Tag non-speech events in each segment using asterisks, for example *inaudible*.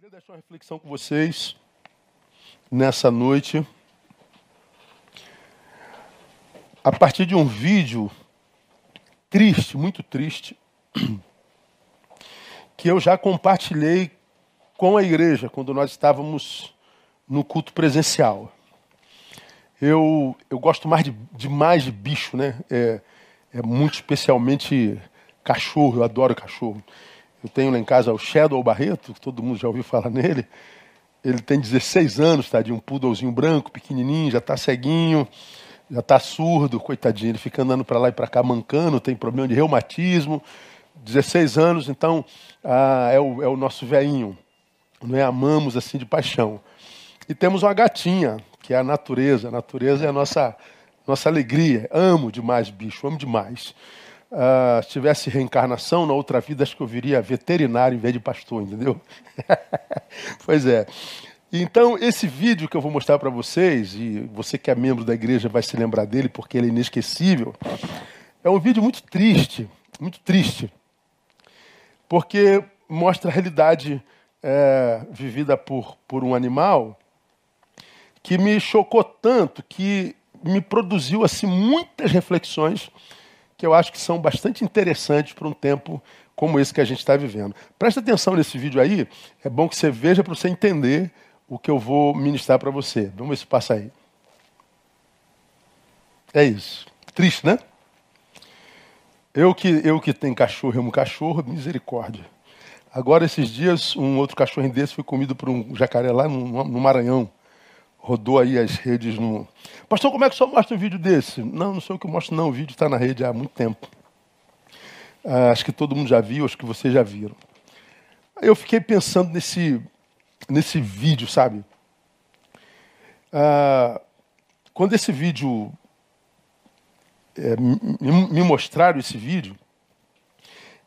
Queria deixar uma reflexão com vocês nessa noite. A partir de um vídeo triste, muito triste, *clears throat* que eu já compartilhei com a igreja quando nós estávamos no culto presencial. Eu, eu gosto mais de, demais de bicho, né? É, é muito especialmente cachorro, eu adoro cachorro. Eu tenho lá em casa o Shadow Barreto, todo mundo já ouviu falar nele. Ele tem 16 anos, tá? De um poodlezinho branco, pequenininho, já está ceguinho, já está surdo, coitadinho. Ele fica andando para lá e para cá mancando, tem problema de reumatismo. 16 anos, então ah, é, o, é o nosso veinho. Não é? Amamos assim de paixão. E temos uma gatinha, que é a natureza. A natureza é a nossa, nossa alegria. Amo demais bicho, amo demais uh, se tivesse reencarnação, na outra vida acho que eu viria veterinário em vez de pastor, entendeu? *laughs* pois é. Então, esse vídeo que eu vou mostrar para vocês, e você que é membro da igreja vai se lembrar dele porque ele é inesquecível, é um vídeo muito triste, muito triste, porque mostra a realidade é, vivida por, por um animal que me chocou tanto que me produziu assim muitas reflexões que eu acho que são bastante interessantes para um tempo como esse que a gente está vivendo. Presta atenção nesse vídeo aí, é bom que você veja para você entender o que eu vou ministrar para você. Vamos ver se passa aí. É isso. Triste, né? Eu que, eu que tenho cachorro, amo cachorro, misericórdia. Agora, esses dias, um outro cachorro desse foi comido por um jacaré lá no, no Maranhão rodou aí as redes no. Pastor, como é que o mostra um vídeo desse? Não, não sou eu que mostro, não. O vídeo está na rede há muito tempo. Ah, acho que todo mundo já viu, acho que vocês já viram. Eu fiquei pensando nesse, nesse vídeo, sabe? Ah, quando esse vídeo. É, me, me mostraram esse vídeo,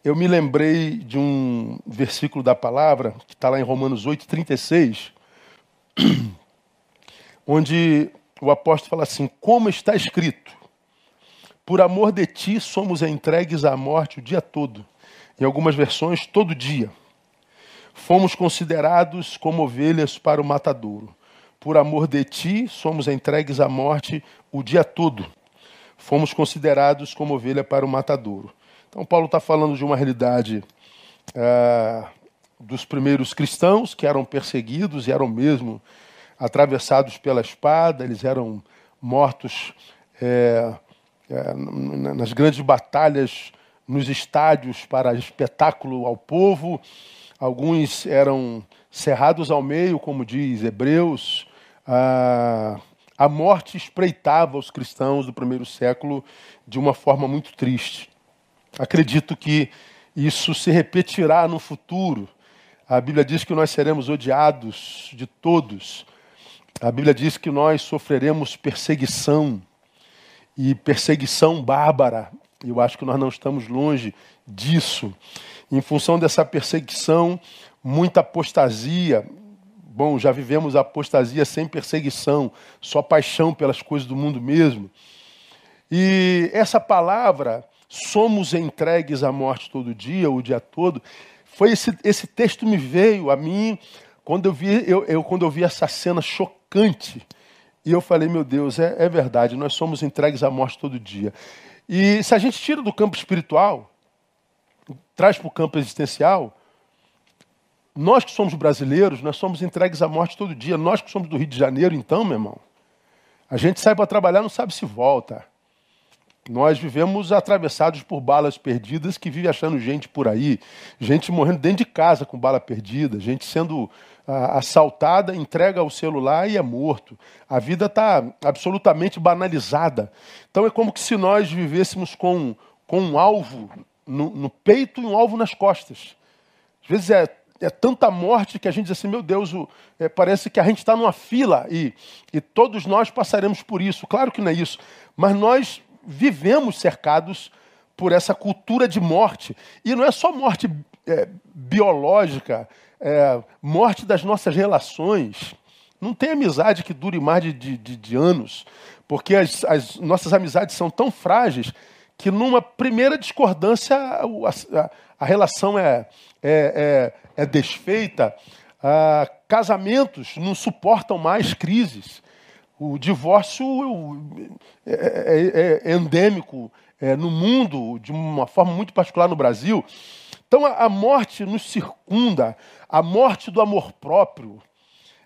eu me lembrei de um versículo da palavra, que está lá em Romanos 8, 36 *clears throat* onde o apóstolo fala assim: Como está escrito, por amor de ti somos entregues à morte o dia todo. Em algumas versões, todo dia. Fomos considerados como ovelhas para o matadouro. Por amor de ti somos entregues à morte o dia todo. Fomos considerados como ovelha para o matadouro. Então, Paulo está falando de uma realidade ah, dos primeiros cristãos que eram perseguidos e eram mesmo atravessados pela espada, eles eram mortos é, é, nas grandes batalhas, nos estádios para espetáculo ao povo. Alguns eram cerrados ao meio, como diz Hebreus. A, a morte espreitava os cristãos do primeiro século de uma forma muito triste. Acredito que isso se repetirá no futuro. A Bíblia diz que nós seremos odiados de todos. A Bíblia diz que nós sofreremos perseguição e perseguição bárbara. Eu acho que nós não estamos longe disso. Em função dessa perseguição, muita apostasia. Bom, já vivemos apostasia sem perseguição, só paixão pelas coisas do mundo mesmo. E essa palavra, somos entregues à morte todo dia, o dia todo, foi esse, esse texto me veio a mim quando eu vi, eu, eu, quando eu vi essa cena chocante, e eu falei, meu Deus, é, é verdade, nós somos entregues à morte todo dia. E se a gente tira do campo espiritual, traz para o campo existencial, nós que somos brasileiros, nós somos entregues à morte todo dia. Nós que somos do Rio de Janeiro, então, meu irmão, a gente sai para trabalhar, não sabe se volta. Nós vivemos atravessados por balas perdidas que vive achando gente por aí, gente morrendo dentro de casa com bala perdida, gente sendo assaltada, entrega o celular e é morto. A vida está absolutamente banalizada. Então é como se nós vivêssemos com, com um alvo no, no peito e um alvo nas costas. Às vezes é, é tanta morte que a gente diz assim, meu Deus, o, é, parece que a gente está numa fila e, e todos nós passaremos por isso. Claro que não é isso, mas nós vivemos cercados por essa cultura de morte. E não é só morte é, biológica, é, morte das nossas relações. Não tem amizade que dure mais de, de, de anos, porque as, as, nossas amizades são tão frágeis que numa primeira discordância a, a, a relação é, é, é, é desfeita. Ah, casamentos não suportam mais crises. O divórcio é, é, é, é endêmico no mundo, de uma forma muito particular no Brasil. Então a, morte nos circunda, a morte do amor próprio,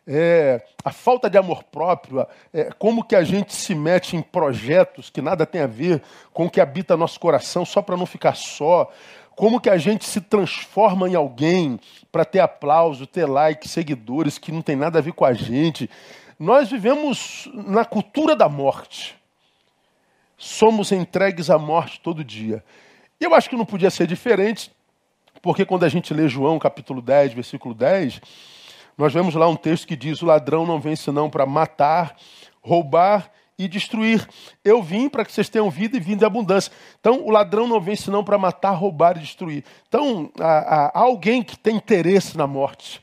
é, a falta de amor próprio, é, como que a gente se mete em projetos que nada tem a ver com o que habita nosso coração só para não ficar só, como que a gente se transforma em alguém para ter aplauso, ter like, seguidores que não tem nada a ver com a gente. Nós vivemos na cultura da morte. Somos entregues à morte todo dia. Eu acho que não podia ser diferente, porque quando a gente lê João capítulo 10, versículo 10, nós vemos lá um texto que diz: O ladrão não vem senão para matar, roubar e destruir. Eu vim para que vocês tenham vida e vida em abundância. Então, o ladrão não vem senão para matar, roubar e destruir. Então, há, há alguém que tem interesse na morte,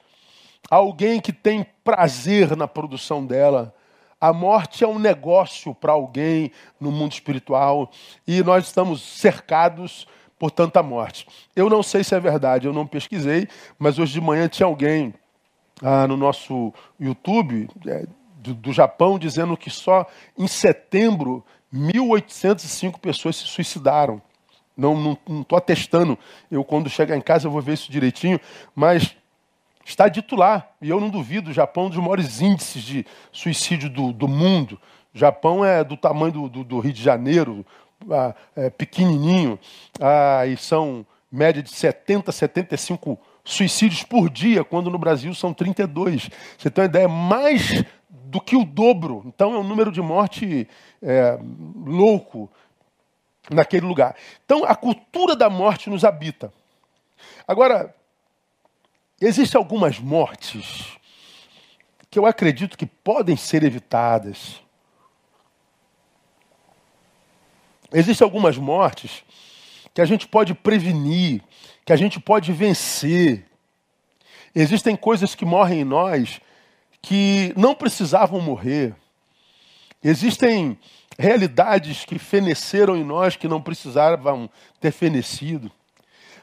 há alguém que tem prazer na produção dela. A morte é um negócio para alguém no mundo espiritual e nós estamos cercados por tanta morte. Eu não sei se é verdade, eu não pesquisei, mas hoje de manhã tinha alguém ah, no nosso YouTube. É, do, do Japão dizendo que só em setembro 1.805 pessoas se suicidaram. Não estou atestando. Eu, quando chegar em casa, eu vou ver isso direitinho. Mas está dito lá, e eu não duvido, o Japão é um dos maiores índices de suicídio do, do mundo. Japão é do tamanho do, do, do Rio de Janeiro, ah, é pequenininho, ah, e são média de 70, 75 suicídios por dia, quando no Brasil são 32. Você tem uma ideia, mais do que o dobro. Então é um número de morte é, louco naquele lugar. Então a cultura da morte nos habita. Agora, existem algumas mortes que eu acredito que podem ser evitadas. Existem algumas mortes que a gente pode prevenir, que a gente pode vencer. Existem coisas que morrem em nós que não precisavam morrer. Existem realidades que feneceram em nós que não precisavam ter fenecido.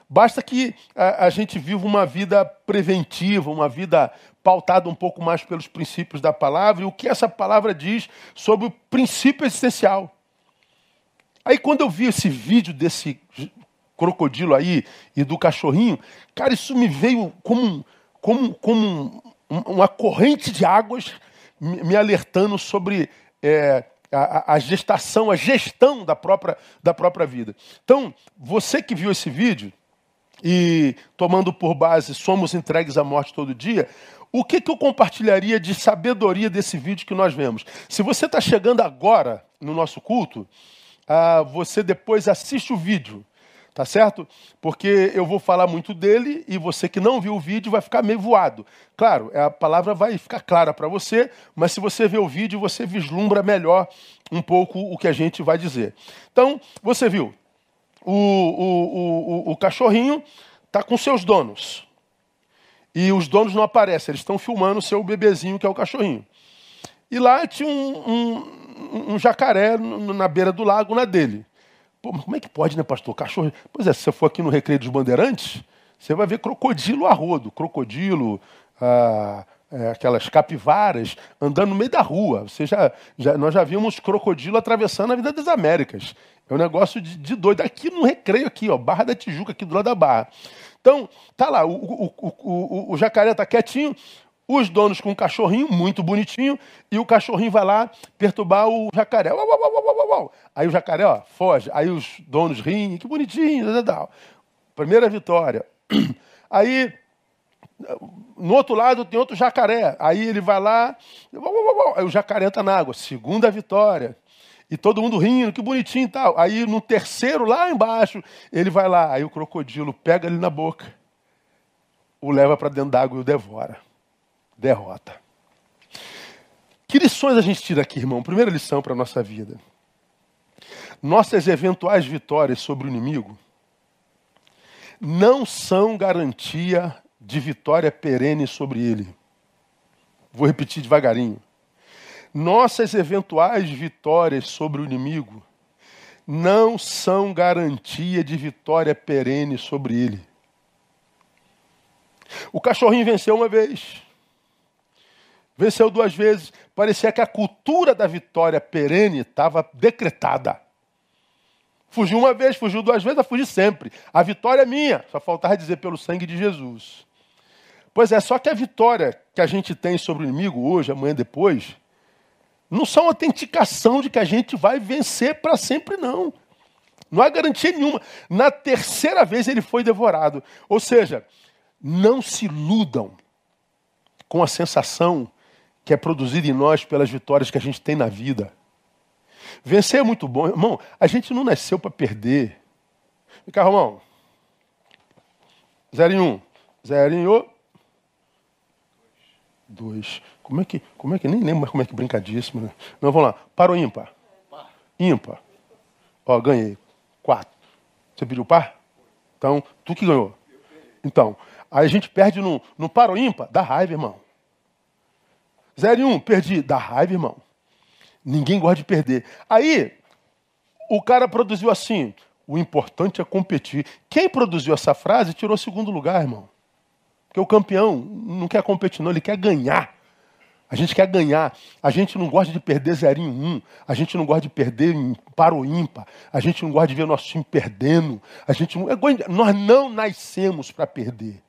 Basta que a, a, gente viva uma vida preventiva, uma vida pautada um pouco mais pelos princípios da palavra e o que essa palavra diz sobre o princípio existencial. Aí quando eu vi esse vídeo desse crocodilo aí e do cachorrinho, cara, isso me veio como, como, como uma corrente de águas me alertando sobre é, a, a, gestação, a gestão da própria, da própria vida. Então, você que viu esse vídeo e tomando por base somos entregues à morte todo dia, o que, que eu compartilharia de sabedoria desse vídeo que nós vemos? Se você está chegando agora no nosso culto, ah, você depois assiste o vídeo Tá certo? Porque eu vou falar muito dele e você que não viu o vídeo vai ficar meio voado. Claro, a palavra vai ficar clara para você, mas se você ver o vídeo, você vislumbra melhor um pouco o que a gente vai dizer. Então, você viu, o, o, o, o cachorrinho está com seus donos. E os donos não aparecem, eles estão filmando o seu bebezinho, que é o cachorrinho. E lá tinha um, um, um jacaré na beira do lago, na dele. Pô, mas como é que pode, né, pastor? Cachorro. Pois é, se você for aqui no Recreio dos Bandeirantes, você vai ver crocodilo a rodo, crocodilo, ah, é, aquelas capivaras andando no meio da rua. Você já, já, nós já vimos crocodilo atravessando a vida das Américas. É um negócio de, de doido. Aqui no Recreio, aqui, ó, Barra da Tijuca, aqui do lado da Barra. Então, tá lá, o, o, o, o, jacaré tá quietinho, os donos com um cachorrinho muito bonitinho, e o cachorrinho vai lá perturbar o jacaré. Uau, uau, uau, Aí o jacaré ó, foge, aí os donos riem, que bonitinho, primeira vitória. *clears throat* Aí, no outro lado tem outro jacaré, aí ele vai lá, aí o jacaré está na água, segunda vitória. E todo mundo rindo, que bonitinho e tal. Aí no terceiro, lá embaixo, ele vai lá, aí o crocodilo pega ele na boca, o leva para dentro d'água e o devora derrota. Que lições a gente tira aqui, irmão? Primeira lição para a nossa vida. Nossas eventuais vitórias sobre o inimigo não são garantia de vitória perene sobre ele. Vou repetir devagarinho. Nossas eventuais vitórias sobre o inimigo não são garantia de vitória perene sobre ele. O cachorrinho venceu uma vez. Venceu duas vezes. Parecia que a cultura da vitória perene estava decretada. Fugiu uma vez, fugiu duas vezes, a fugir sempre. A vitória é minha. Só faltava dizer pelo sangue de Jesus. Pois é, só que a vitória que a gente tem sobre o inimigo hoje, amanhã, depois, não são autenticação de que a gente vai vencer para sempre, não. Não há garantia nenhuma. Na terceira vez ele foi devorado. Ou seja, não se iludam com a sensação que é produzida em nós pelas vitórias que a gente tem na vida. Vencer é muito bom. Irmão, a gente não nasceu para perder. Vem cá, Romão. Zero em um. Zero em um. Dois. Como é que, como é que, nem lembro mais como é que brincadíssimo, né? Não, vamos lá. Para o ímpar. Ímpar. Ó, ganhei. Quatro. Você pediu par? Então, tu que ganhou. Então, aí a gente perde no, no par ou ímpar. Dá raiva, irmão. Zero e um, perdi. Dá raiva, irmão. Ninguém gosta de perder. Aí, o cara produziu assim: o importante é competir. Quem produziu essa frase tirou segundo lugar, irmão. Porque o campeão não quer competir, não, ele quer ganhar. A gente quer ganhar. A gente não gosta de perder 0 em 1. Um. A gente não gosta de perder para o ímpar. A gente não gosta de ver nosso time perdendo. A gente não... Nós não nascemos para perder.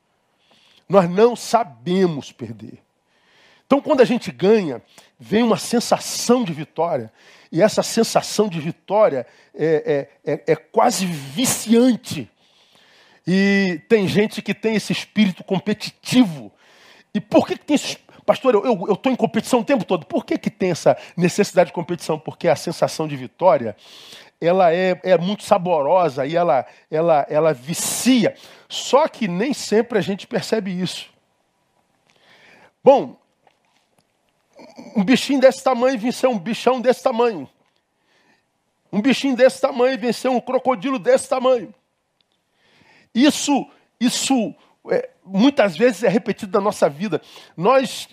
Nós não sabemos perder. Então, quando a gente ganha, vem uma sensação de vitória. E essa sensação de vitória é, é, é, é quase viciante. E tem gente que tem esse espírito competitivo. E por que, que tem esse Pastor, eu estou em competição o tempo todo. Por que, que tem essa necessidade de competição? Porque a sensação de vitória ela é, é muito saborosa e ela, ela, ela vicia. Só que nem sempre a gente percebe isso. Bom, um bichinho desse tamanho venceu um bichão desse tamanho. Um bichinho desse tamanho venceu um crocodilo desse tamanho. Isso, isso é, muitas vezes é repetido na nossa vida. Nós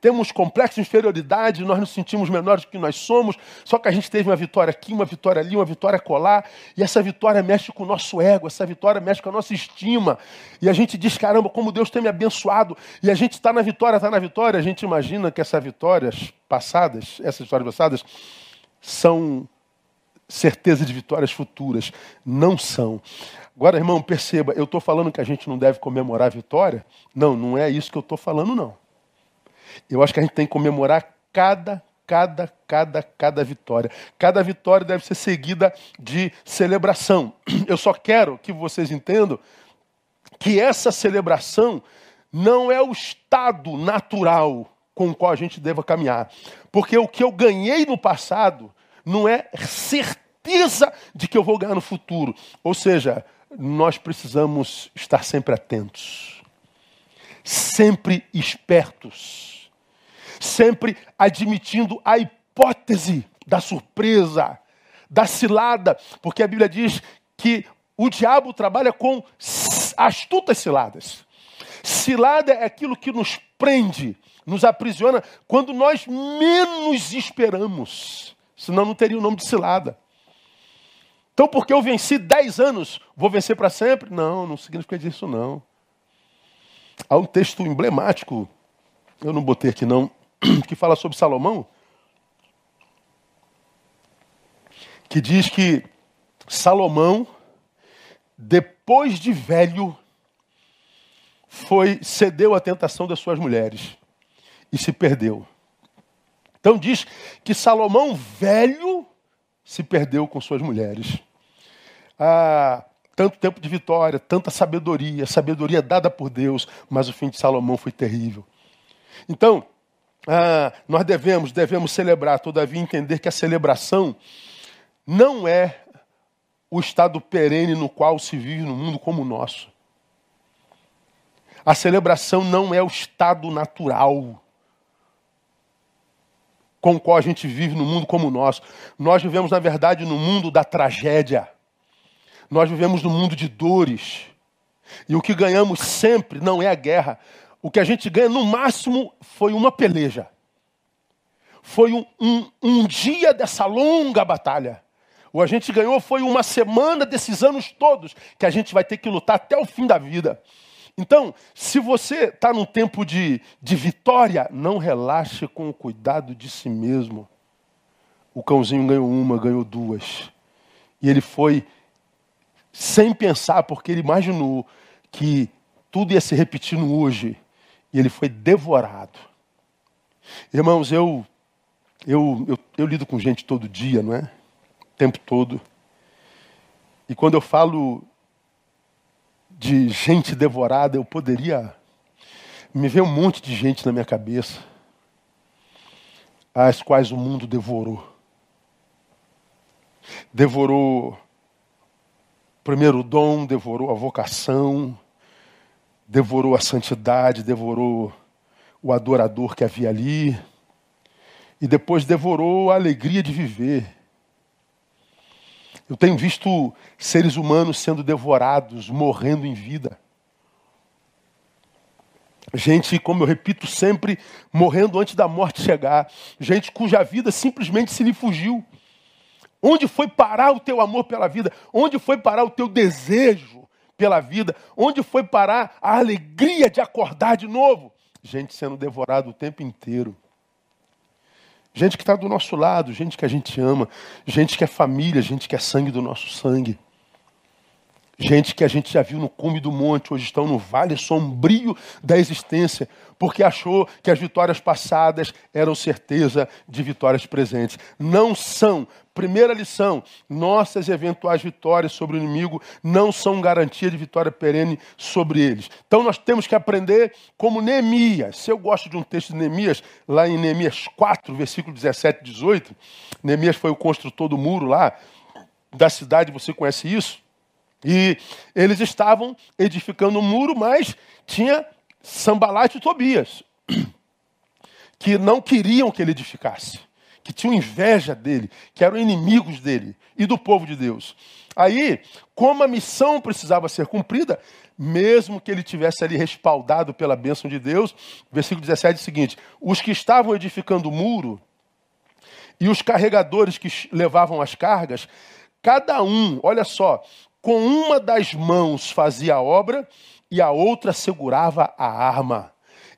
temos complexo de inferioridade, nós nos sentimos menores do que nós somos, só que a gente teve uma vitória aqui, uma vitória ali, uma vitória colar, e essa vitória mexe com o nosso ego, essa vitória mexe com a nossa estima, e a gente diz, caramba, como Deus tem me abençoado, e a gente está na vitória, está na vitória, a gente imagina que essas vitórias passadas, essas vitórias passadas, são certeza de vitórias futuras. Não são. Agora, irmão, perceba, eu estou falando que a gente não deve comemorar a vitória? Não, não é isso que eu estou falando, não. Eu acho que a gente tem que comemorar cada, cada, cada, cada vitória. Cada vitória deve ser seguida de celebração. *clears throat* Eu só quero que vocês entendam que essa celebração não é o estado natural com o qual a gente deva caminhar. Porque o que eu ganhei no passado não é certeza de que eu vou ganhar no futuro. Ou seja, nós precisamos estar sempre atentos, sempre espertos, sempre admitindo a hipótese da surpresa, da cilada, porque a Bíblia diz que o diabo trabalha com astutas ciladas. Cilada é aquilo que nos prende, nos aprisiona quando nós menos esperamos. Senão não teria o nome de cilada. Então, porque eu venci 10 anos, vou vencer para sempre? Não, não significa isso não. Há um texto emblemático, eu não botei aqui não, *clears throat* que fala sobre Salomão, que diz que Salomão, depois de velho, foi cedeu à tentação das suas mulheres e se perdeu. Então diz que Salomão velho se perdeu com suas mulheres. Ah, tanto tempo de vitória, tanta sabedoria, sabedoria dada por Deus, mas o fim de Salomão foi terrível. Então, ah, nós devemos, devemos celebrar, todavia entender que a celebração não é o estado perene no qual se vive no mundo como o nosso. A celebração não é o estado natural com o qual a gente vive no mundo como o nosso. Nós vivemos, na verdade, no mundo da tragédia. Nós vivemos no mundo de dores. E o que ganhamos sempre não é a guerra. O que a gente ganha, no máximo, foi uma peleja. Foi um, um, um dia dessa longa batalha. O a gente ganhou foi uma semana desses anos todos que a gente vai ter que lutar até o fim da vida. Então, se você está num tempo de, de vitória, não relaxe com o cuidado de si mesmo. O cãozinho ganhou uma, ganhou duas. E ele foi sem pensar, porque ele imaginou que tudo ia se repetir no hoje. E ele foi devorado. Irmãos, eu, eu, eu, eu lido com gente todo dia, não é? O tempo todo. E quando eu falo de gente devorada, eu poderia me ver um monte de gente na minha cabeça, as quais o mundo devorou. Devorou primeiro o dom, devorou a vocação, devorou a santidade, devorou o adorador que havia ali, e depois devorou a alegria de viver. Eu tenho visto seres humanos sendo devorados, morrendo em vida. Gente, como eu repito sempre, morrendo antes da morte chegar. Gente cuja vida simplesmente se lhe fugiu. Onde foi parar o teu amor pela vida? Onde foi parar o teu desejo pela vida? Onde foi parar a alegria de acordar de novo? Gente sendo devorada o tempo inteiro. Gente que está do nosso lado, gente que a gente ama, gente que é família, gente que é sangue do nosso sangue. Gente que a gente já viu no cume do monte, hoje estão no vale sombrio da existência, porque achou que as vitórias passadas eram certeza de vitórias presentes. Não são. Primeira lição: nossas eventuais vitórias sobre o inimigo não são garantia de vitória perene sobre eles. Então nós temos que aprender como Neemias. Se eu gosto de um texto de Neemias, lá em Neemias 4, versículo 17 e 18, Neemias foi o construtor do muro lá da cidade, você conhece isso? E eles estavam edificando um muro, mas tinha Sambalate e Tobias, *clears throat* que não queriam que ele edificasse, que tinham inveja dele, que eram inimigos dele e do povo de Deus. Aí, como a missão precisava ser cumprida, mesmo que ele tivesse ali respaldado pela bênção de Deus, versículo 17 é o seguinte: os que estavam edificando o muro e os carregadores que levavam as cargas, cada um, olha só, com uma das mãos fazia a obra e a outra segurava a arma.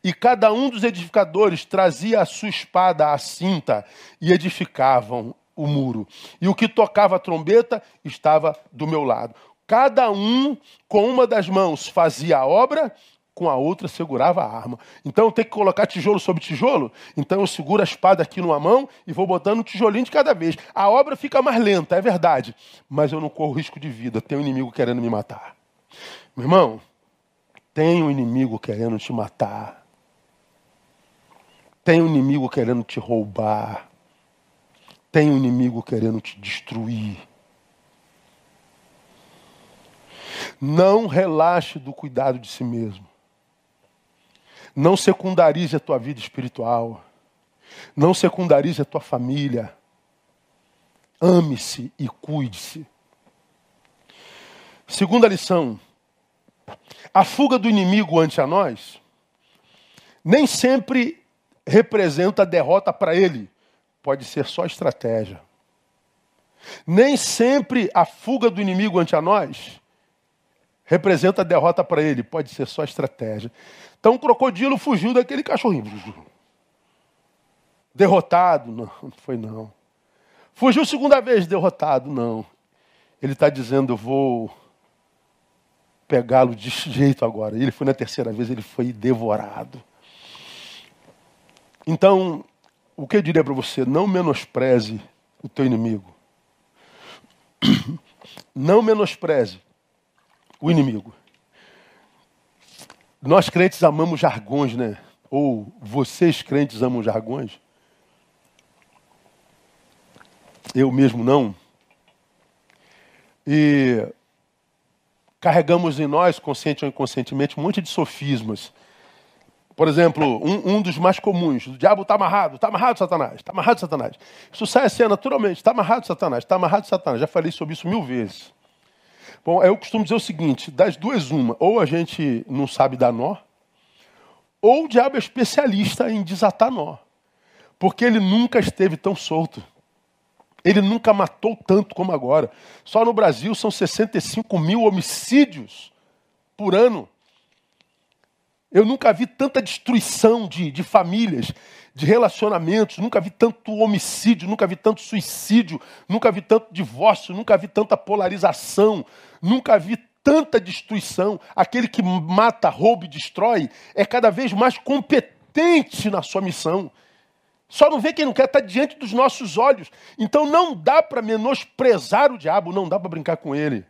E cada um dos edificadores trazia a sua espada à cinta e edificavam o muro. E o que tocava a trombeta estava do meu lado. Cada um com uma das mãos fazia a obra com a outra segurava a arma. Então eu tenho que colocar tijolo sobre tijolo. Então eu seguro a espada aqui numa mão e vou botando um tijolinho de cada vez. A obra fica mais lenta, é verdade. Mas eu não corro risco de vida. Tem um inimigo querendo me matar. Meu irmão, tem um inimigo querendo te matar. Tem um inimigo querendo te roubar. Tem um inimigo querendo te destruir. Não relaxe do cuidado de si mesmo. Não secundarize a tua vida espiritual. Não secundarize a tua família. Ame-se e cuide-se. Segunda lição. A fuga do inimigo ante a nós nem sempre representa derrota para ele. Pode ser só estratégia. Nem sempre a fuga do inimigo ante a nós representa derrota para ele. Pode ser só estratégia. Então o crocodilo fugiu daquele cachorrinho. Derrotado? Não, não foi não. Fugiu segunda vez, derrotado? Não. Ele está dizendo, eu vou pegá-lo de jeito agora. Ele foi na terceira vez, ele foi devorado. Então, o que eu diria para você? Não menospreze o teu inimigo. *clears throat* Não menospreze o inimigo. Nós crentes amamos jargões, né? Ou vocês crentes amam jargões? Eu mesmo não. E carregamos em nós, consciente ou inconscientemente, um monte de sofismas. Por exemplo, um, um dos mais comuns, o diabo está amarrado, está amarrado Satanás, está amarrado Satanás. Isso sai assim naturalmente, está amarrado Satanás, está amarrado Satanás. Já falei sobre isso mil vezes. Bom, eu costumo dizer o seguinte: das duas, uma, ou a gente não sabe dar nó, ou o diabo é especialista em desatar nó. Porque ele nunca esteve tão solto. Ele nunca matou tanto como agora. Só no Brasil são 65 mil homicídios por ano. Eu nunca vi tanta destruição de, de famílias, de relacionamentos, nunca vi tanto homicídio, nunca vi tanto suicídio, nunca vi tanto divórcio, nunca vi tanta polarização, nunca vi tanta destruição. Aquele que mata, rouba e destrói é cada vez mais competente na sua missão. Só não vê quem não quer estar diante dos nossos olhos. Então não dá para menosprezar o diabo, não dá para brincar com ele.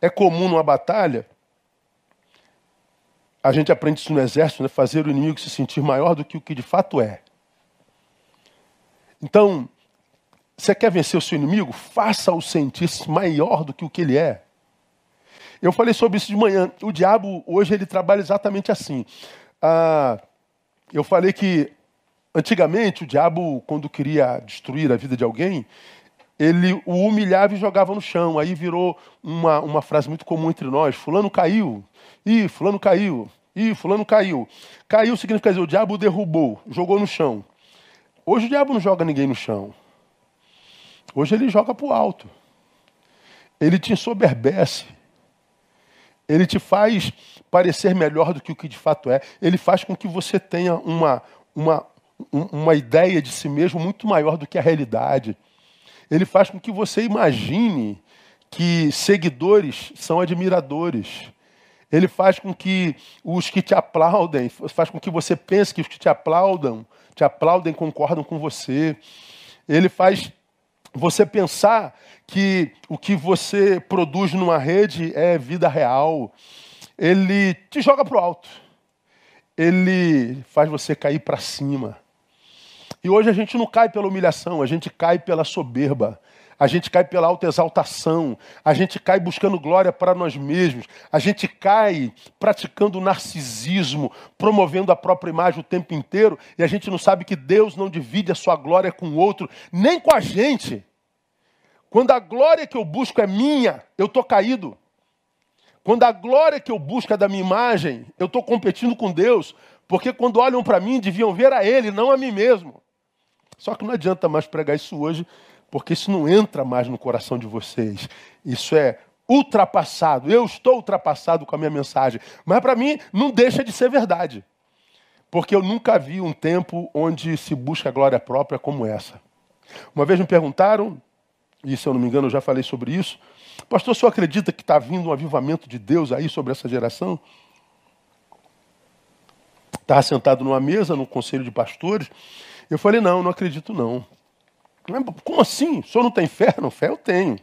É comum numa batalha a gente aprende isso no exército, né? fazer o inimigo se sentir maior do que o que de fato é. Então, você quer vencer o seu inimigo? Faça-o sentir-se maior do que o que ele é. Eu falei sobre isso de manhã. O diabo, hoje, ele trabalha exatamente assim. Ah, eu falei que, antigamente, o diabo, quando queria destruir a vida de alguém, ele o humilhava e jogava no chão. Aí virou uma, uma frase muito comum entre nós: Fulano caiu. Ih, Fulano caiu. Ih, fulano caiu. Caiu significa dizer, o diabo derrubou, jogou no chão. Hoje o diabo não joga ninguém no chão. Hoje ele joga para o alto. Ele te ensoberbece. Ele te faz parecer melhor do que o que de fato é. Ele faz com que você tenha uma, uma, uma ideia de si mesmo muito maior do que a realidade. Ele faz com que você imagine que seguidores são admiradores. Ele faz com que os que te aplaudem, faz com que você pense que os que te aplaudam, te aplaudem, concordam com você. Ele faz você pensar que o que você produz numa rede é vida real. Ele te joga para o alto. Ele faz você cair para cima. E hoje a gente não cai pela humilhação, a gente cai pela soberba a gente cai pela autoexaltação, a gente cai buscando glória para nós mesmos, a gente cai praticando narcisismo, promovendo a própria imagem o tempo inteiro, e a gente não sabe que Deus não divide a sua glória com o outro, nem com a gente. Quando a glória que eu busco é minha, eu estou caído. Quando a glória que eu busco é da minha imagem, eu estou competindo com Deus, porque quando olham para mim, deviam ver a Ele, não a mim mesmo. Só que não adianta mais pregar isso hoje, porque isso não entra mais no coração de vocês. Isso é ultrapassado. Eu estou ultrapassado com a minha mensagem. Mas para mim não deixa de ser verdade. Porque eu nunca vi um tempo onde se busca glória própria como essa. Uma vez me perguntaram, e se eu não me engano eu já falei sobre isso, pastor, o senhor acredita que está vindo um avivamento de Deus aí sobre essa geração? Estava sentado numa mesa no conselho de pastores. Eu falei, não, não acredito não. Como assim? O senhor não tem fé? Não, fé eu tenho.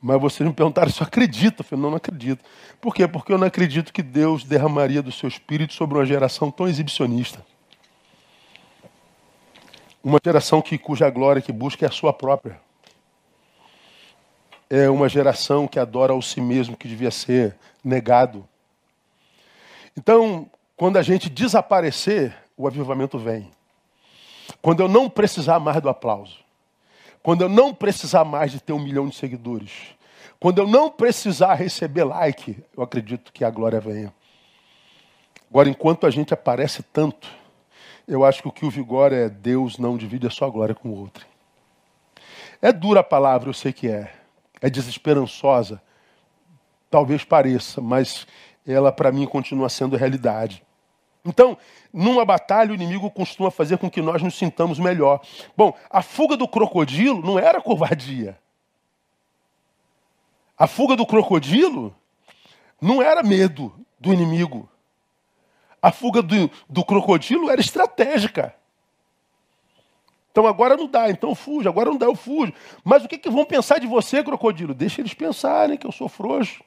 Mas vocês me perguntaram se eu acredito. Eu falei, não, não acredito. Por quê? Porque eu não acredito que Deus derramaria do seu espírito sobre uma geração tão exibicionista. Uma geração que, cuja glória que busca é a sua própria. É uma geração que adora o si mesmo, que devia ser negado. Então, quando a gente desaparecer, o avivamento vem. Quando eu não precisar mais do aplauso. Quando eu não precisar mais de ter um milhão de seguidores. Quando eu não precisar receber like, eu acredito que a glória venha. Agora, enquanto a gente aparece tanto, eu acho que o que o vigora é Deus não divide a sua glória com o outro. É dura a palavra, eu sei que é. É desesperançosa. Talvez pareça, mas ela para mim continua sendo realidade. Então, numa batalha, o inimigo costuma fazer com que nós nos sintamos melhor. Bom, a fuga do crocodilo não era covardia. A fuga do crocodilo não era medo do inimigo. A fuga do, do crocodilo era estratégica. Então agora não dá, então fuja, agora não dá, eu fujo. Mas o que, que vão pensar de você, crocodilo? Deixa eles pensarem que eu sou frouxo.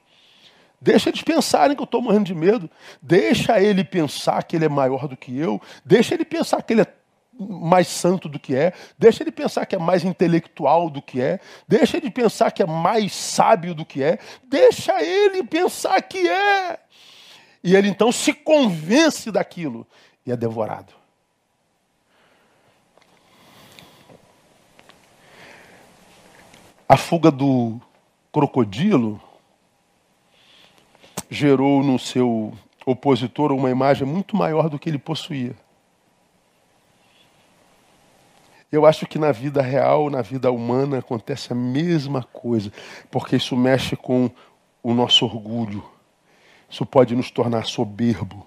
Deixa eles pensarem que eu estou morrendo de medo. Deixa ele pensar que ele é maior do que eu. Deixa ele pensar que ele é mais santo do que é. Deixa ele pensar que é mais intelectual do que é. Deixa ele pensar que é mais sábio do que é. Deixa ele pensar que é. E ele então se convence daquilo e é devorado. A fuga do crocodilo gerou no seu opositor uma imagem muito maior do que ele possuía. Eu acho que na vida real, na vida humana, acontece a mesma coisa, porque isso mexe com o nosso orgulho, Isso pode nos tornar soberbo.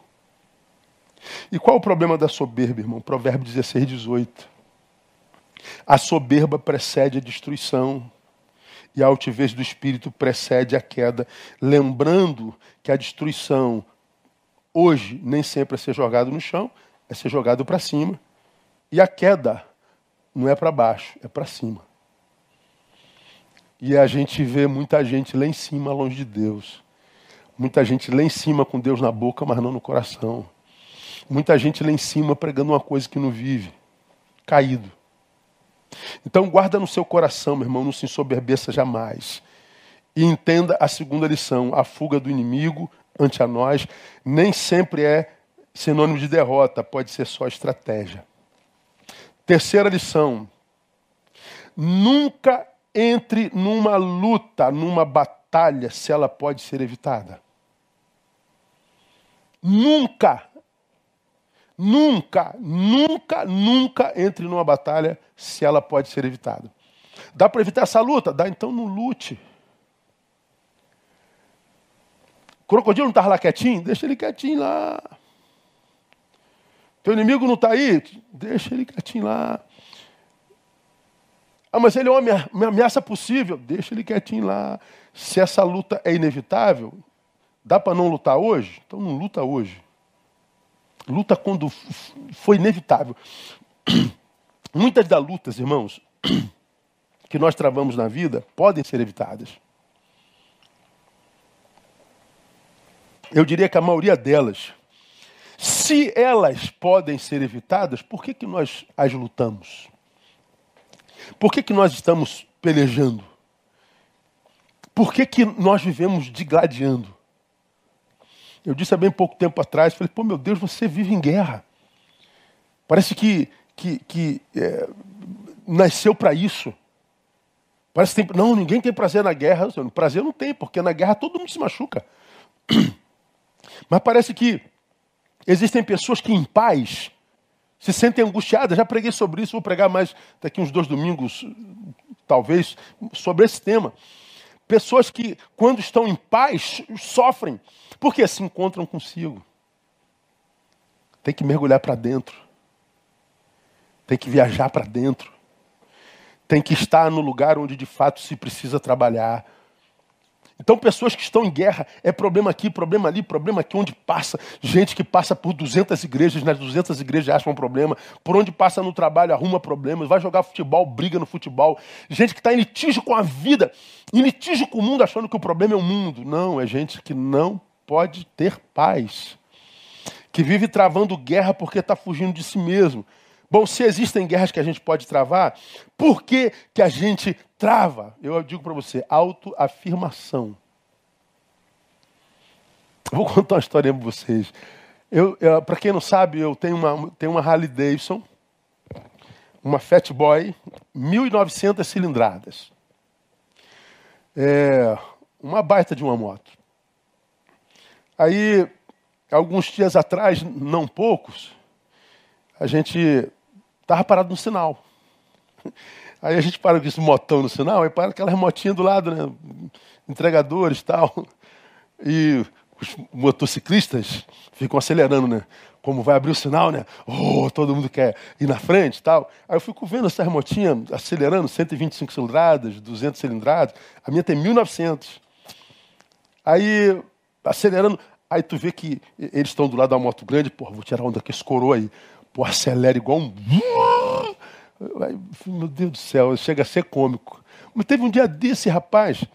E qual o problema da soberba, irmão? Provérbio 16, 18. A soberba precede a destruição e a altivez do espírito precede a queda. Lembrando que a destruição hoje nem sempre é ser jogado no chão, é ser jogado para cima. E a queda não é para baixo, é para cima. E a gente vê muita gente lá em cima, longe de Deus. Muita gente lá em cima com Deus na boca, mas não no coração. Muita gente lá em cima pregando uma coisa que não vive, caído. Então guarda no seu coração, meu irmão, não se ensoberbeça jamais. E entenda a segunda lição: a fuga do inimigo ante a nós nem sempre é sinônimo de derrota, pode ser só estratégia. Terceira lição: nunca entre numa luta, numa batalha, se ela pode ser evitada. Nunca, nunca, nunca, nunca entre numa batalha se ela pode ser evitada. Dá para evitar essa luta? Dá, então não lute. O crocodilo não estava lá quietinho? Deixa ele quietinho lá. Teu inimigo não está aí? Deixa ele quietinho lá. Ah, mas ele é uma ameaça possível. Deixa ele quietinho lá. Se essa luta é inevitável, dá para não lutar hoje? Então não luta hoje. Luta quando foi inevitável. *clears throat* Muitas das lutas, irmãos, *clears throat* que nós travamos na vida podem ser evitadas. Eu diria que a maioria delas, se elas podem ser evitadas, por que, que nós as lutamos? Por que, que nós estamos pelejando? Por que, que nós vivemos digladiando? Eu disse há bem pouco tempo atrás, falei, pô, meu Deus, você vive em guerra. Parece que, que, que é, nasceu para isso. Parece que tem, não, ninguém tem prazer na guerra. Prazer não tem, porque na guerra todo mundo se machuca. *clears throat* Mas parece que existem pessoas que em paz se sentem angustiadas. Já preguei sobre isso, vou pregar mais daqui uns dois domingos, talvez, sobre esse tema. Pessoas que, quando estão em paz, sofrem, porque se encontram consigo. Tem que mergulhar para dentro. Tem que viajar para dentro. Tem que estar no lugar onde de fato se precisa trabalhar então, pessoas que estão em guerra, é problema aqui, problema ali, problema aqui, onde passa. Gente que passa por 200 igrejas, nas 200 igrejas acha um problema. Por onde passa no trabalho, arruma problemas. Vai jogar futebol, briga no futebol. Gente que está em litígio com a vida, em litígio com o mundo, achando que o problema é o mundo. Não, é gente que não pode ter paz. Que vive travando guerra porque está fugindo de si mesmo. Bom, se existem guerras que a gente pode travar, por que, que a gente trava? Eu digo para você, autoafirmação. Vou contar uma história para vocês. Eu, eu para quem não sabe, eu tenho uma, tenho uma Harley Davidson, uma Fat Boy, 1.900 cilindradas. É, uma baita de uma moto. Aí, alguns dias atrás, não poucos, a gente Estava parado no sinal. *laughs* Aí a gente para com esse motão no sinal, aí para aquelas motinhas do lado, né? Entregadores e tal. E os motociclistas ficam acelerando, né? Como vai abrir o sinal, né? Oh, todo mundo quer ir na frente e tal. Aí eu fico vendo essas motinhas acelerando, 125 cilindradas, 200 cilindradas. A minha tem 1900. Aí, acelerando, aí tu vê que eles estão do lado da moto grande, pô, vou tirar onda com esse coroa aí pô, acelera igual um. Meu Deus do céu, chega a ser cômico. Mas teve um dia desse, rapaz,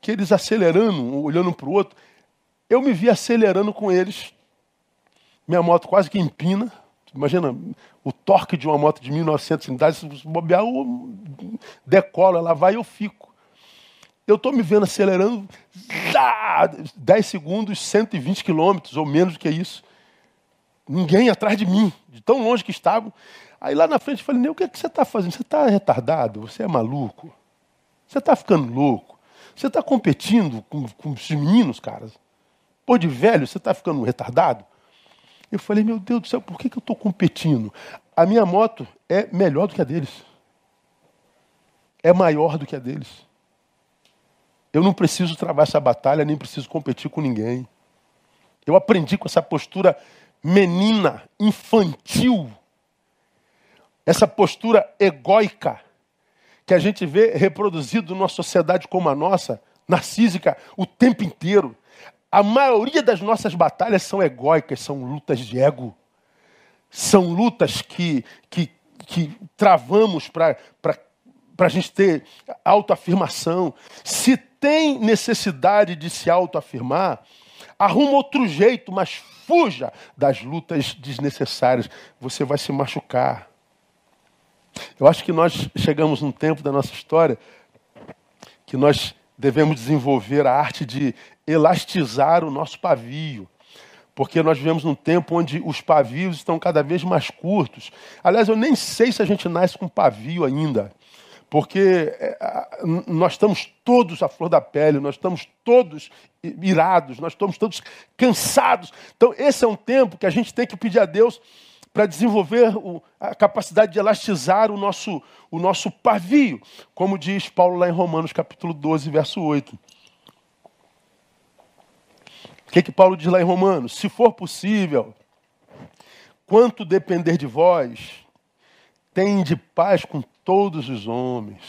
que eles acelerando, olhando para o outro, eu me vi acelerando com eles. Minha moto quase que empina. Imagina o torque de uma moto de 1900 cilindradas, se bobear, eu decolo, ela vai e eu fico. Eu estou me vendo acelerando 10 segundos, 120 quilômetros, ou menos do que isso. Ninguém atrás de mim, de tão longe que estavam. Aí lá na frente eu falei, o que, é que você está fazendo? Você está retardado? Você é maluco? Você está ficando louco? Você está competindo com, com os meninos, caras? Pô, de velho, você está ficando retardado? Eu falei, meu Deus do céu, por que, que eu estou competindo? A minha moto é melhor do que a deles. É maior do que a deles. Eu não preciso travar essa batalha, nem preciso competir com ninguém. Eu aprendi com essa postura menina, infantil, essa postura egóica que a gente vê reproduzido numa sociedade como a nossa, narcísica, o tempo inteiro. A maioria das nossas batalhas são egóicas, são lutas de ego. São lutas que, que, que travamos para a gente ter autoafirmação. Se tem necessidade de se autoafirmar, arruma outro jeito, mas fuja das lutas desnecessárias. Você vai se machucar. Eu acho que nós chegamos num tempo da nossa história que nós devemos desenvolver a arte de elastizar o nosso pavio. Porque nós vivemos num tempo onde os pavios estão cada vez mais curtos. Aliás, eu nem sei se a gente nasce com pavio ainda. Porque é, nós estamos todos à flor da pele, nós estamos todos irados, nós estamos todos cansados. Então, esse é um tempo que a gente tem que pedir a Deus para desenvolver a capacidade de elastizar o nosso, o nosso pavio, como diz Paulo lá em Romanos capítulo 12, verso 8. O que, que Paulo diz lá em Romanos? Se for possível, quanto depender de vós, tem de paz com todos os homens.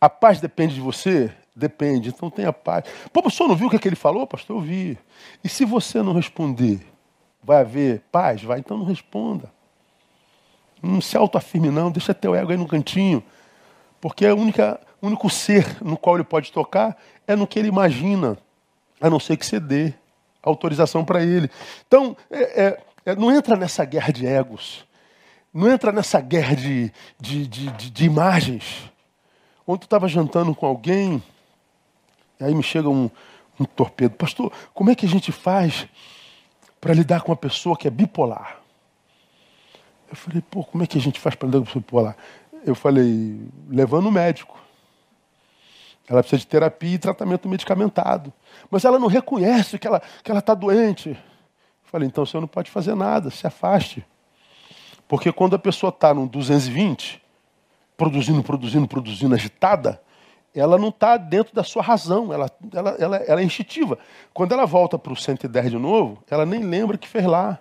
A paz depende de você? Depende, então tenha paz. Pô, pastor, não viu o que, é que ele falou? Pastor, eu vi. E se você não responder? Vai haver paz? Vai, então não responda. Não se autoafirme, não. Deixa teu ego aí no cantinho. Porque o único ser no qual ele pode tocar é no que ele imagina, a não ser que você dê autorização para ele. Então, é, é, é, não entra nessa guerra de egos. Não entra nessa guerra de, de, de, de, de imagens. Ontem eu estava jantando com alguém, e aí me chega um, um torpedo. Pastor, como é que a gente faz para lidar com uma pessoa que é bipolar. Eu falei, pô, como é que a gente faz para lidar com uma pessoa bipolar? Eu falei, levando o médico. Ela precisa de terapia e tratamento medicamentado. Mas ela não reconhece que ela está que ela tá doente. Eu falei, então você não pode fazer nada, se afaste. Porque quando a pessoa está num 220, produzindo, produzindo, produzindo, agitada, ela não está dentro da sua razão, ela, ela, ela, ela é instintiva. Quando ela volta para o 110 de novo, ela nem lembra que fez lá.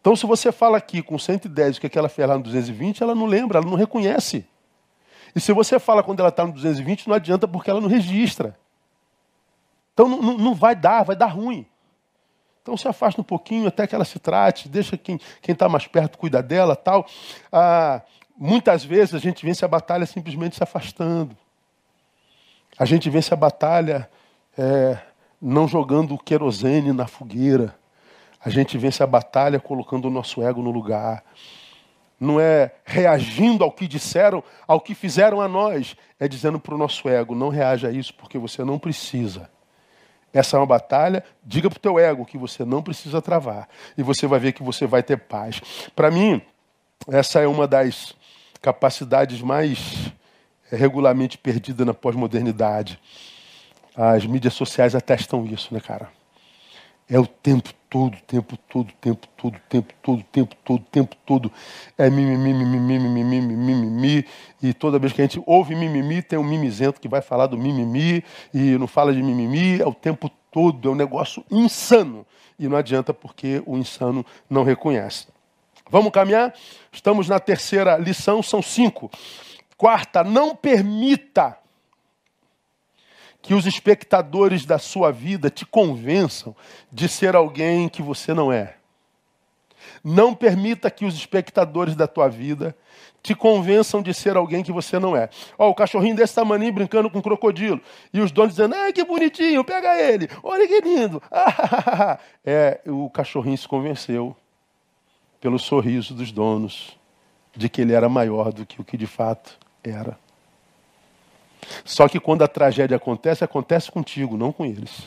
Então, se você fala aqui com 110 o que, é que ela fez lá no 220, ela não lembra, ela não reconhece. E se você fala quando ela está no 220, não adianta porque ela não registra. Então, não, não vai dar, vai dar ruim. Então, se afasta um pouquinho até que ela se trate, deixa quem está mais perto cuidar dela tal. Ah, muitas vezes a gente vence a batalha simplesmente se afastando. A gente vence a batalha é, não jogando querosene na fogueira. A gente vence a batalha colocando o nosso ego no lugar. Não é reagindo ao que disseram, ao que fizeram a nós. É dizendo para o nosso ego: não reaja a isso porque você não precisa. Essa é uma batalha, diga para o teu ego que você não precisa travar. E você vai ver que você vai ter paz. Para mim, essa é uma das capacidades mais regularmente perdida na pós-modernidade. As mídias sociais atestam isso, né, cara? É o tempo todo, tempo todo, tempo todo, tempo todo, tempo todo, tempo todo. É mimimi, mimimi, mimimi, mimimi. E toda vez que a gente ouve mimimi, tem um mimizento que vai falar do mimimi e não fala de mimimi. É o tempo todo, é um negócio insano. E não adianta porque o insano não reconhece. Vamos caminhar? Estamos na terceira lição, são cinco. Quarta, não permita que os espectadores da sua vida te convençam de ser alguém que você não é. Não permita que os espectadores da tua vida te convençam de ser alguém que você não é. Ó, o cachorrinho desse tamanho brincando com um crocodilo. E os donos dizendo, ai, que bonitinho, pega ele, olha que lindo. *laughs* é, o cachorrinho se convenceu pelo sorriso dos donos de que ele era maior do que o que de fato era. Só que quando a tragédia acontece, acontece contigo, não com eles.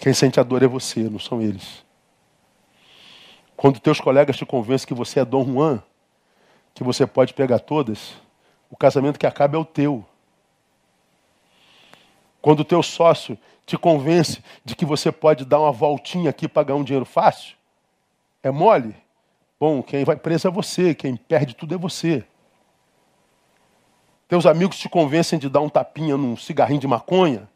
Quem sente a dor é você, não são eles. Quando teus colegas te convencem que você é Dom Juan, que você pode pegar todas, o casamento que acaba é o teu. Quando o teu sócio te convence de que você pode dar uma voltinha aqui e pagar um dinheiro fácil, é mole? Bom, quem vai preso é você, quem perde tudo é você. Teus amigos te convencem de dar um tapinha num cigarrinho de maconha,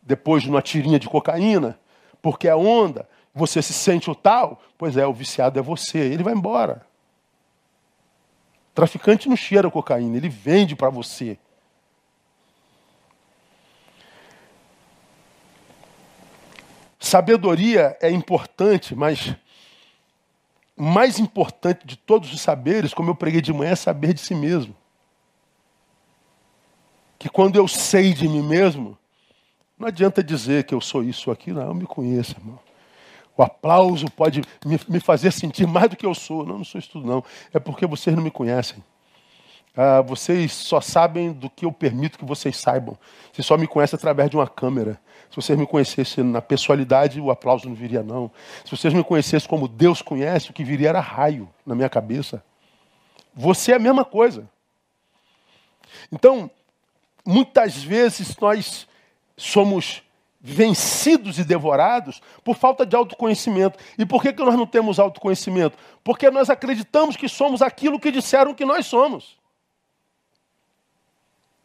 depois de uma tirinha de cocaína, porque é onda, você se sente o tal, pois é, o viciado é você, ele vai embora. Traficante não cheira cocaína, ele vende para você. Sabedoria é importante, mas mais importante de todos os saberes, como eu preguei de manhã, é saber de si mesmo. Que quando eu sei de mim mesmo, não adianta dizer que eu sou isso ou aquilo, não, eu me conheço, irmão. O aplauso pode me, me, fazer sentir mais do que eu sou. Não, não sou isso tudo, não. É porque vocês não me conhecem. Ah, vocês só sabem do que eu permito que vocês saibam. Vocês só me conhecem através de uma câmera. Se vocês me conhecessem na pessoalidade, o aplauso não viria, não. Se vocês me conhecessem como Deus conhece, o que viria era raio na minha cabeça. Você é a mesma coisa. Então, muitas vezes nós somos vencidos e devorados por falta de autoconhecimento. E por que, que nós não temos autoconhecimento? Porque nós acreditamos que somos aquilo que disseram que nós somos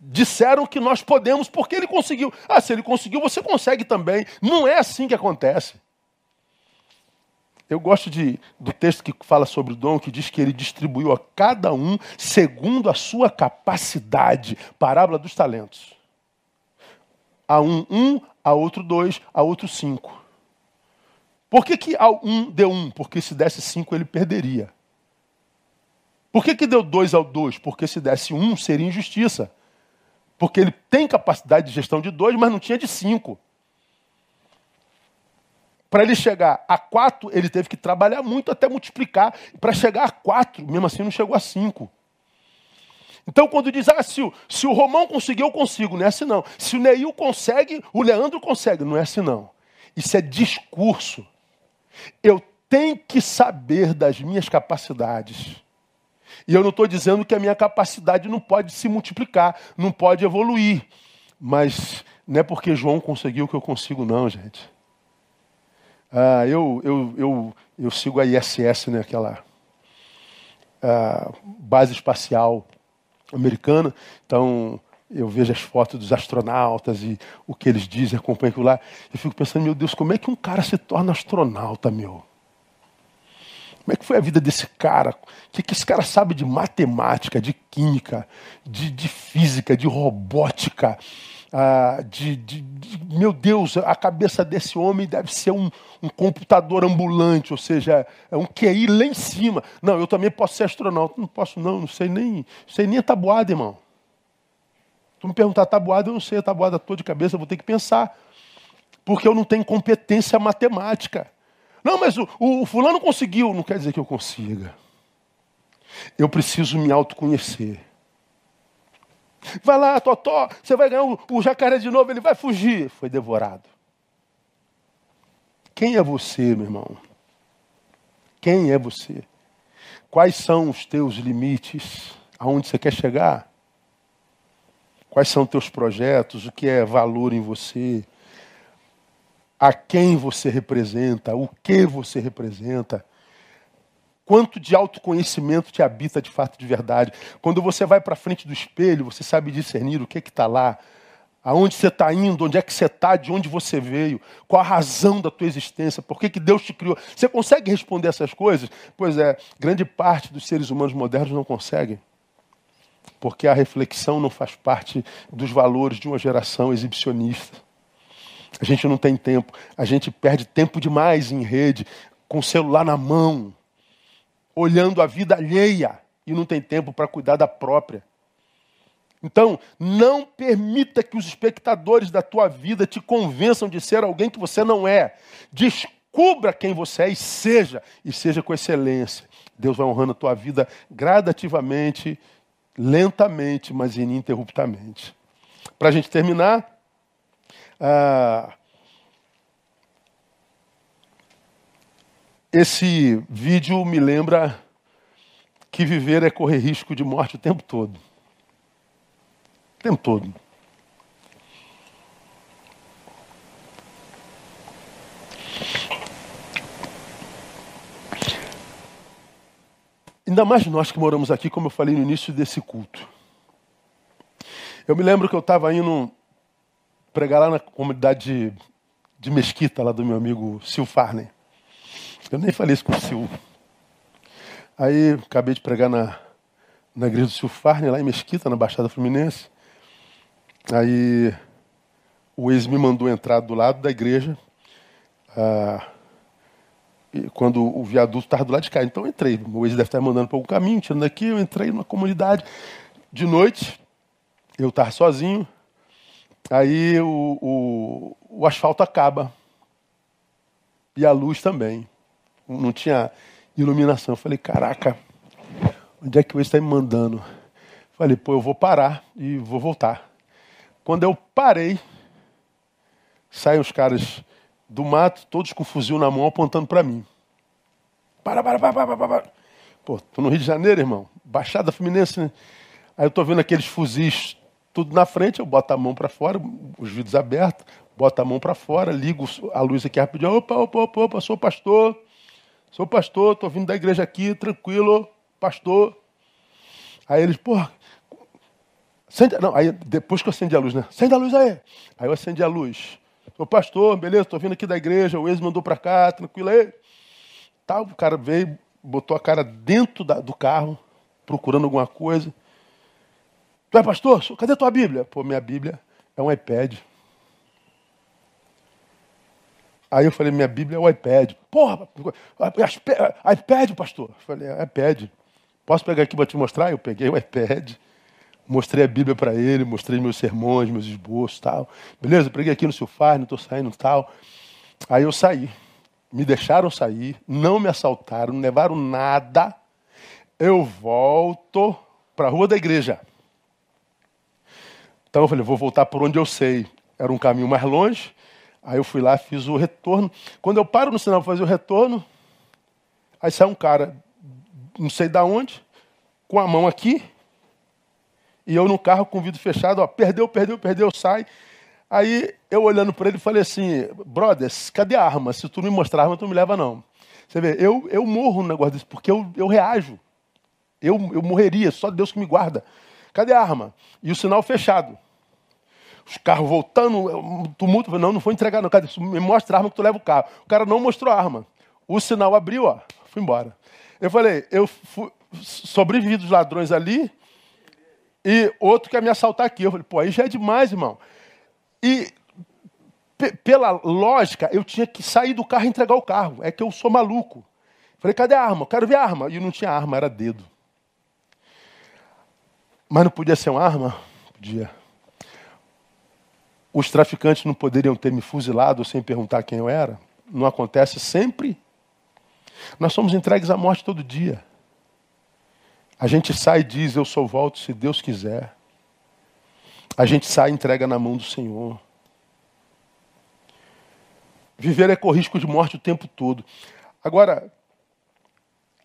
disseram que nós podemos porque ele conseguiu. Ah, se ele conseguiu, você consegue também. Não é assim que acontece. Eu gosto de, do texto que fala sobre o dom, que diz que ele distribuiu a cada um segundo a sua capacidade. Parábola dos talentos. A um, um, a outro dois, a outro cinco. Por que, que ao um deu um? Porque se desse cinco ele perderia. Por que, que deu dois ao dois? Porque se desse um seria injustiça. Porque ele tem capacidade de gestão de dois, mas não tinha de cinco. Para ele chegar a quatro, ele teve que trabalhar muito até multiplicar. Para chegar a quatro, mesmo assim não chegou a cinco. Então, quando diz, ah, se o, se o Romão conseguiu, eu consigo, não é assim não. Se o Neil consegue, o Leandro consegue, não é assim não. Isso é discurso. Eu tenho que saber das minhas capacidades. E eu não estou dizendo que a minha capacidade não pode se multiplicar, não pode evoluir. Mas não é porque João conseguiu que eu consigo, não, gente. Ah, eu, eu, eu, eu sigo a ISS, né, aquela ah, base espacial americana. Então, eu vejo as fotos dos astronautas e o que eles dizem, acompanho aquilo lá. Eu fico pensando, meu Deus, como é que um cara se torna astronauta, meu? Como é que foi a vida desse cara? O que, que esse cara sabe de matemática, de química, de, de física, de robótica? Ah, de, de, de, meu Deus, a cabeça desse homem deve ser um, um, computador ambulante, ou seja, é um QI lá em cima. Não, eu também posso ser astronauta. Não posso, não, não sei nem, sei nem a tabuada, irmão. Tu me perguntar tabuada, eu não sei a tabuada toda de cabeça, eu vou ter que pensar. Porque eu não tenho competência matemática. Não, mas o, o, fulano conseguiu. Não quer dizer que eu consiga. Eu preciso me autoconhecer. Vai lá, Totó, você vai ganhar o, o jacaré de novo, ele vai fugir. Foi devorado. Quem é você, meu irmão? Quem é você? Quais são os teus limites? Aonde você quer chegar? Quais são teus projetos? O que é valor em você? a quem você representa, o que você representa, quanto de autoconhecimento te habita de fato de verdade. Quando você vai para frente do espelho, você sabe discernir o que é está lá, aonde você está indo, onde é que você está, de onde você veio, qual a razão da tua existência, por que, que Deus te criou. Você consegue responder essas coisas? Pois é, grande parte dos seres humanos modernos não conseguem. Porque a reflexão não faz parte dos valores de uma geração exibicionista. A gente não tem tempo. A gente perde tempo demais em rede, com o celular na mão, olhando a vida alheia e não tem tempo para cuidar da própria. Então, não permita que os espectadores da tua vida te convençam de ser alguém que você não é. Descubra quem você é e seja, e seja com excelência. Deus vai honrando a tua vida gradativamente, lentamente, mas ininterruptamente. Para a gente terminar, ah, esse vídeo me lembra que viver é correr risco de morte o tempo todo. O tempo todo. Ainda mais nós que moramos aqui, como eu falei no início desse culto. Eu me lembro que eu estava indo pregar lá na comunidade de, de Mesquita, lá do meu amigo Sil Farney. Eu nem falei isso com o Sil. Aí acabei de pregar na, na igreja do Sil Farney, lá em Mesquita, na Baixada Fluminense. Aí o ex me mandou entrar do lado da igreja. Ah, quando o viaduto estava do lado de cá. Então eu entrei. O ex deve estar mandando para o caminho, tirando daqui. Eu entrei numa comunidade. De noite, eu estava sozinho. Aí o, o, o asfalto acaba. E a luz também. Não tinha iluminação. Eu falei, caraca, onde é que o está me mandando? Falei, pô, eu vou parar e vou voltar. Quando eu parei, saem os caras do mato, todos com fuzil na mão, apontando para mim. Para, para, para, para, para, para. Pô, tô no Rio de Janeiro, irmão. Baixada Fluminense, né? Aí eu tô vendo aqueles fuzis tudo na frente, eu boto a mão para fora, os vidros abertos, boto a mão para fora, ligo a luz aqui rapidinho. Opa, opa, opa, opa, sou pastor. Sou pastor, tô vindo da igreja aqui, tranquilo, pastor. Aí eles, porra, acende, não, aí depois que eu acendi a luz, né? Acende a luz aí. Aí eu acendi a luz. Sou pastor, beleza, estou vindo aqui da igreja, o ex mandou para cá, tranquilo aí. Tal, o cara veio, botou a cara dentro da, do carro, procurando alguma coisa. Tu é pastor? Cadê a tua Bíblia? Pô, minha Bíblia é um iPad. Aí eu falei, minha Bíblia é o iPad. Porra, iPad, pastor? Eu falei, é iPad. Posso pegar aqui para te mostrar? Eu peguei o iPad. Mostrei a Bíblia para ele, mostrei meus sermões, meus esboços tal. Beleza, preguei aqui no Silfar, não estou saindo tal. Aí eu saí. Me deixaram sair, não me assaltaram, não levaram nada. Eu volto para a rua da igreja. Então eu falei, vou voltar por onde eu sei. Era um caminho mais longe. Aí eu fui lá, fiz o retorno. Quando eu paro no sinal para fazer o retorno, aí sai um cara, não sei da onde, com a mão aqui, e eu no carro com o vidro fechado, ó, perdeu, perdeu, perdeu, sai. Aí eu olhando para ele falei assim, brothers, cadê a arma? Se tu me mostrar a arma, tu me leva não. Você vê, eu, eu morro no negócio desse, porque eu, eu reajo. Eu, eu morreria, só Deus que me guarda. Cadê a arma? E o sinal fechado. Os carros voltando, tumulto. Não, não foi entregar não. Cadê? Me mostra a arma que tu leva o carro. O cara não mostrou a arma. O sinal abriu, ó, fui embora. Eu falei, eu fui, sobrevivi dos ladrões ali, e outro quer me assaltar aqui. Eu falei, pô, aí já é demais, irmão. E pela lógica, eu tinha que sair do carro e entregar o carro. É que eu sou maluco. Falei, cadê a arma? Quero ver a arma. E não tinha arma, era dedo. Mas não podia ser uma arma? Podia. Os traficantes não poderiam ter me fuzilado sem perguntar quem eu era? Não acontece sempre? Nós somos entregues à morte todo dia. A gente sai e diz: Eu sou volto se Deus quiser. A gente sai e entrega na mão do Senhor. Viver é com risco de morte o tempo todo. Agora,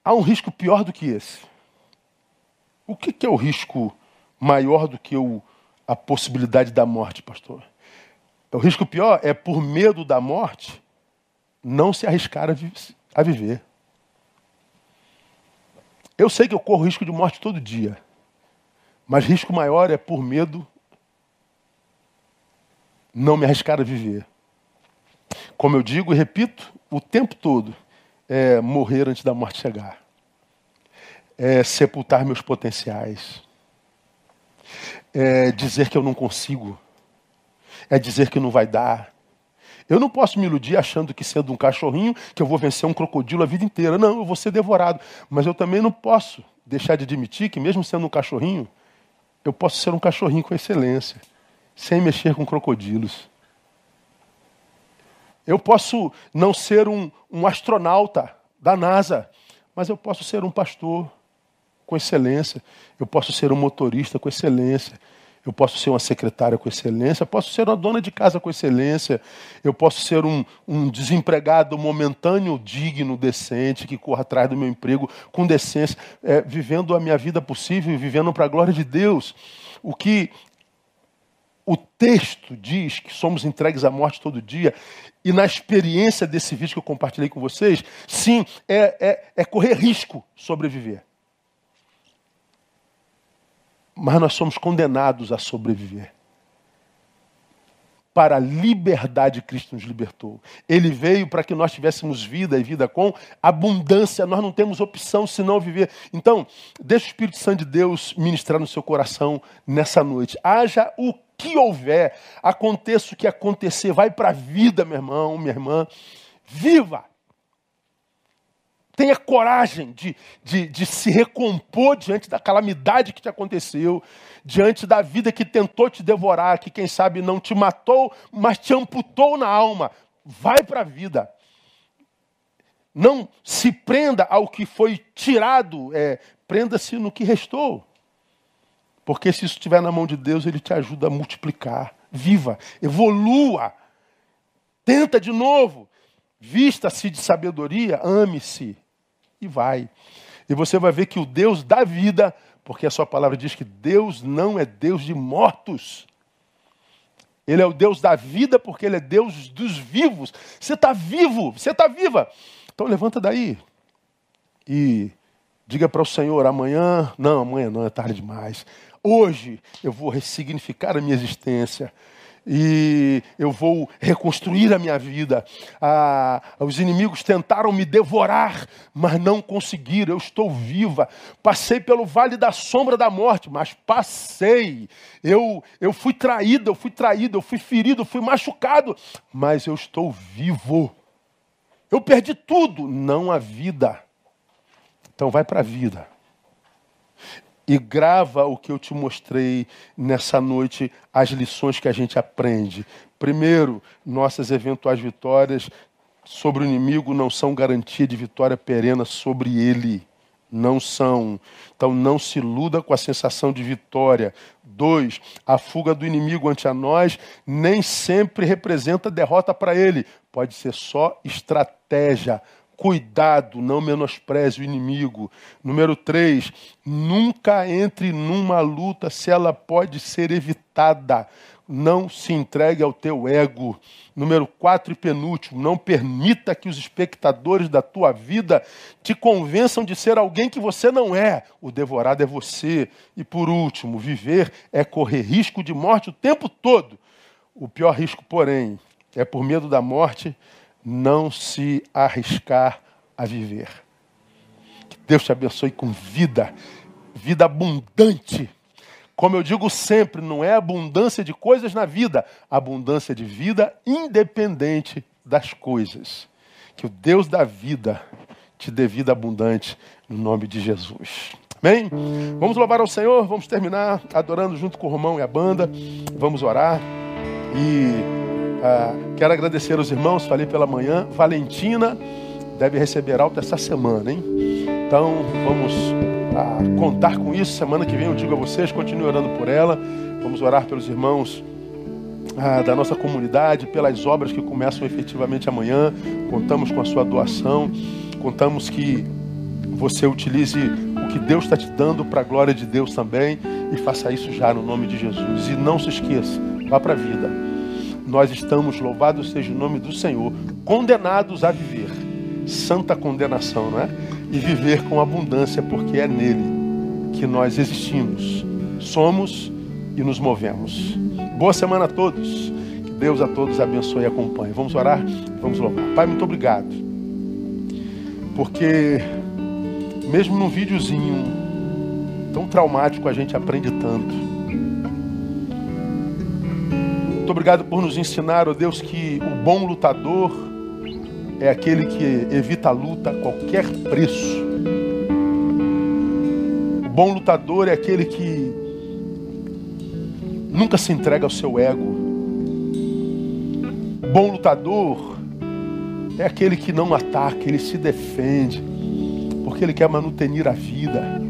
há um risco pior do que esse. O que, é o risco maior do que a possibilidade da morte, pastor? O risco pior é, por medo da morte, não se arriscar a, vi a viver. Eu sei que eu corro risco de morte todo dia. Mas risco maior é por medo não me arriscar a viver. Como eu digo e repito o tempo todo, é morrer antes da morte chegar. É sepultar meus potenciais. É dizer que eu não consigo. É dizer que não vai dar. Eu não posso me iludir achando que sendo um cachorrinho que eu vou vencer um crocodilo a vida inteira. Não, eu vou ser devorado. Mas eu também não posso deixar de admitir que mesmo sendo um cachorrinho, eu posso ser um cachorrinho com excelência, sem mexer com crocodilos. Eu posso não ser um, um astronauta da NASA, mas eu posso ser um pastor com excelência. Eu posso ser um motorista com excelência. Eu posso ser uma secretária com excelência, posso ser uma dona de casa com excelência, eu posso ser um, um desempregado momentâneo, digno, decente, que corra atrás do meu emprego com decência, é, vivendo a minha vida possível e vivendo para a glória de Deus. O que o texto diz que somos entregues à morte todo dia, e na experiência desse vídeo que eu compartilhei com vocês, sim, é, é, é correr risco sobreviver. Mas nós somos condenados a sobreviver. Para a liberdade Cristo nos libertou. Ele veio para que nós tivéssemos vida e vida com abundância. Nós não temos opção senão viver. Então, deixa o Espírito Santo de Deus ministrar no seu coração nessa noite. Haja o que houver, aconteça o que acontecer, vai para a vida, meu irmão, minha irmã. Viva! Tenha coragem de, de, de, se recompor diante da calamidade que te aconteceu, diante da vida que tentou te devorar, que quem sabe não te matou, mas te amputou na alma. Vai para a vida. Não se prenda ao que foi tirado, é, prenda-se no que restou. Porque se isso estiver na mão de Deus, Ele te ajuda a multiplicar. Viva, evolua, tenta de novo. Vista-se de sabedoria, ame-se e vai. E você vai ver que o Deus da vida, porque a sua palavra diz que Deus não é Deus de mortos. Ele é o Deus da vida porque ele é Deus dos vivos. Você está vivo, você está viva. Então levanta daí e diga para o Senhor: amanhã, não, amanhã não, é tarde demais. Hoje eu vou ressignificar a minha existência e eu vou reconstruir a minha vida. Ah, os inimigos tentaram me devorar, mas não conseguiram. Eu estou viva. Passei pelo vale da sombra da morte, mas passei. Eu, eu fui traído, eu fui traído, eu fui ferido, eu fui machucado, mas eu estou vivo. Eu perdi tudo, não a vida. Então vai para a vida e grava o que eu te mostrei nessa noite, as lições que a gente aprende. Primeiro, nossas eventuais vitórias sobre o inimigo não são garantia de vitória perena sobre ele. Não são. Então não se iluda com a sensação de vitória. Dois, a fuga do inimigo ante a nós nem sempre representa derrota para ele. Pode ser só estratégia Cuidado, não menospreze o inimigo. Número três, nunca entre numa luta se ela pode ser evitada. Não se entregue ao teu ego. Número quatro e penúltimo, não permita que os espectadores da tua vida te convençam de ser alguém que você não é. O devorado é você. E por último, viver é correr risco de morte o tempo todo. O pior risco, porém, é por medo da morte não se arriscar a viver. Que Deus te abençoe com vida, vida abundante. Como eu digo sempre, não é abundância de coisas na vida, abundância de vida independente das coisas. Que o Deus da vida te dê vida abundante no nome de Jesus. Amém? Vamos louvar ao Senhor, vamos terminar adorando junto com o Romão e a banda. Vamos orar e ah, quero agradecer aos irmãos, falei pela manhã. Valentina deve receber alta essa semana, hein? Então vamos ah, contar com isso. Semana que vem eu digo a vocês, continue orando por ela. Vamos orar pelos irmãos ah, da nossa comunidade, pelas obras que começam efetivamente amanhã. Contamos com a sua doação. Contamos que você utilize o que Deus está te dando para a glória de Deus também e faça isso já no nome de Jesus. E não se esqueça, vá para a vida nós estamos, louvado seja o nome do Senhor, condenados a viver. Santa condenação, não é? E viver com abundância, porque é nele que nós existimos, somos e nos movemos. Boa semana a todos. Que Deus a todos abençoe e acompanhe. Vamos orar? Vamos louvar. Pai, muito obrigado. Porque mesmo num videozinho tão traumático a gente aprende tanto. Muito obrigado por nos ensinar, ó Deus, que o bom lutador é aquele que evita a luta a qualquer preço. O bom lutador é aquele que nunca se entrega ao seu ego. O bom lutador é aquele que não ataca, ele se defende, porque ele quer manutenir a vida.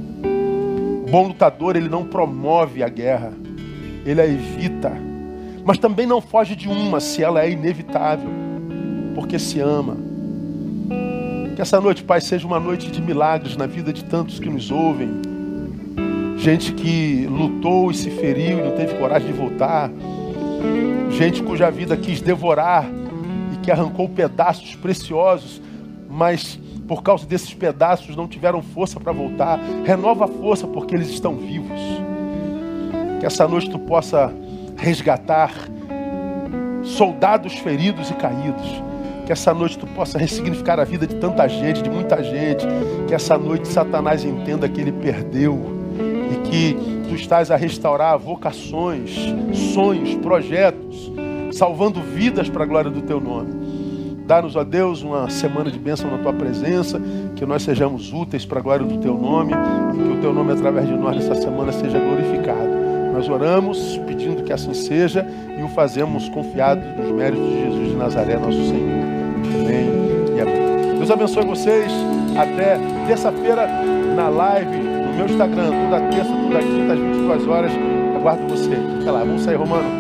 O bom lutador, ele não promove a guerra, ele a evita mas também não foge de uma se ela é inevitável, porque se ama. Que essa noite, Pai, seja uma noite de milagres na vida de tantos que nos ouvem. Gente que lutou e se feriu e não teve coragem de voltar. Gente cuja vida quis devorar e que arrancou pedaços preciosos, mas por causa desses pedaços não tiveram força para voltar. Renova a força porque eles estão vivos. Que essa noite tu possa resgatar soldados feridos e caídos. Que essa noite tu possa ressignificar a vida de tanta gente, de muita gente. Que essa noite Satanás entenda que ele perdeu e que tu estás a restaurar vocações, sonhos, projetos, salvando vidas para a glória do teu nome. Dá-nos, ó Deus, uma semana de bênção na tua presença, que nós sejamos úteis para a glória do teu nome e que o teu nome, através de nós, nessa semana, seja glorificado. Nós oramos pedindo que assim seja e o fazemos confiados nos méritos de Jesus de Nazaré, nosso Senhor. Amém e amém. Deus abençoe vocês. Até terça-feira na live, no meu Instagram, toda terça, toda quinta, às 22 horas. Aguardo você. Até lá, vamos sair, Romano.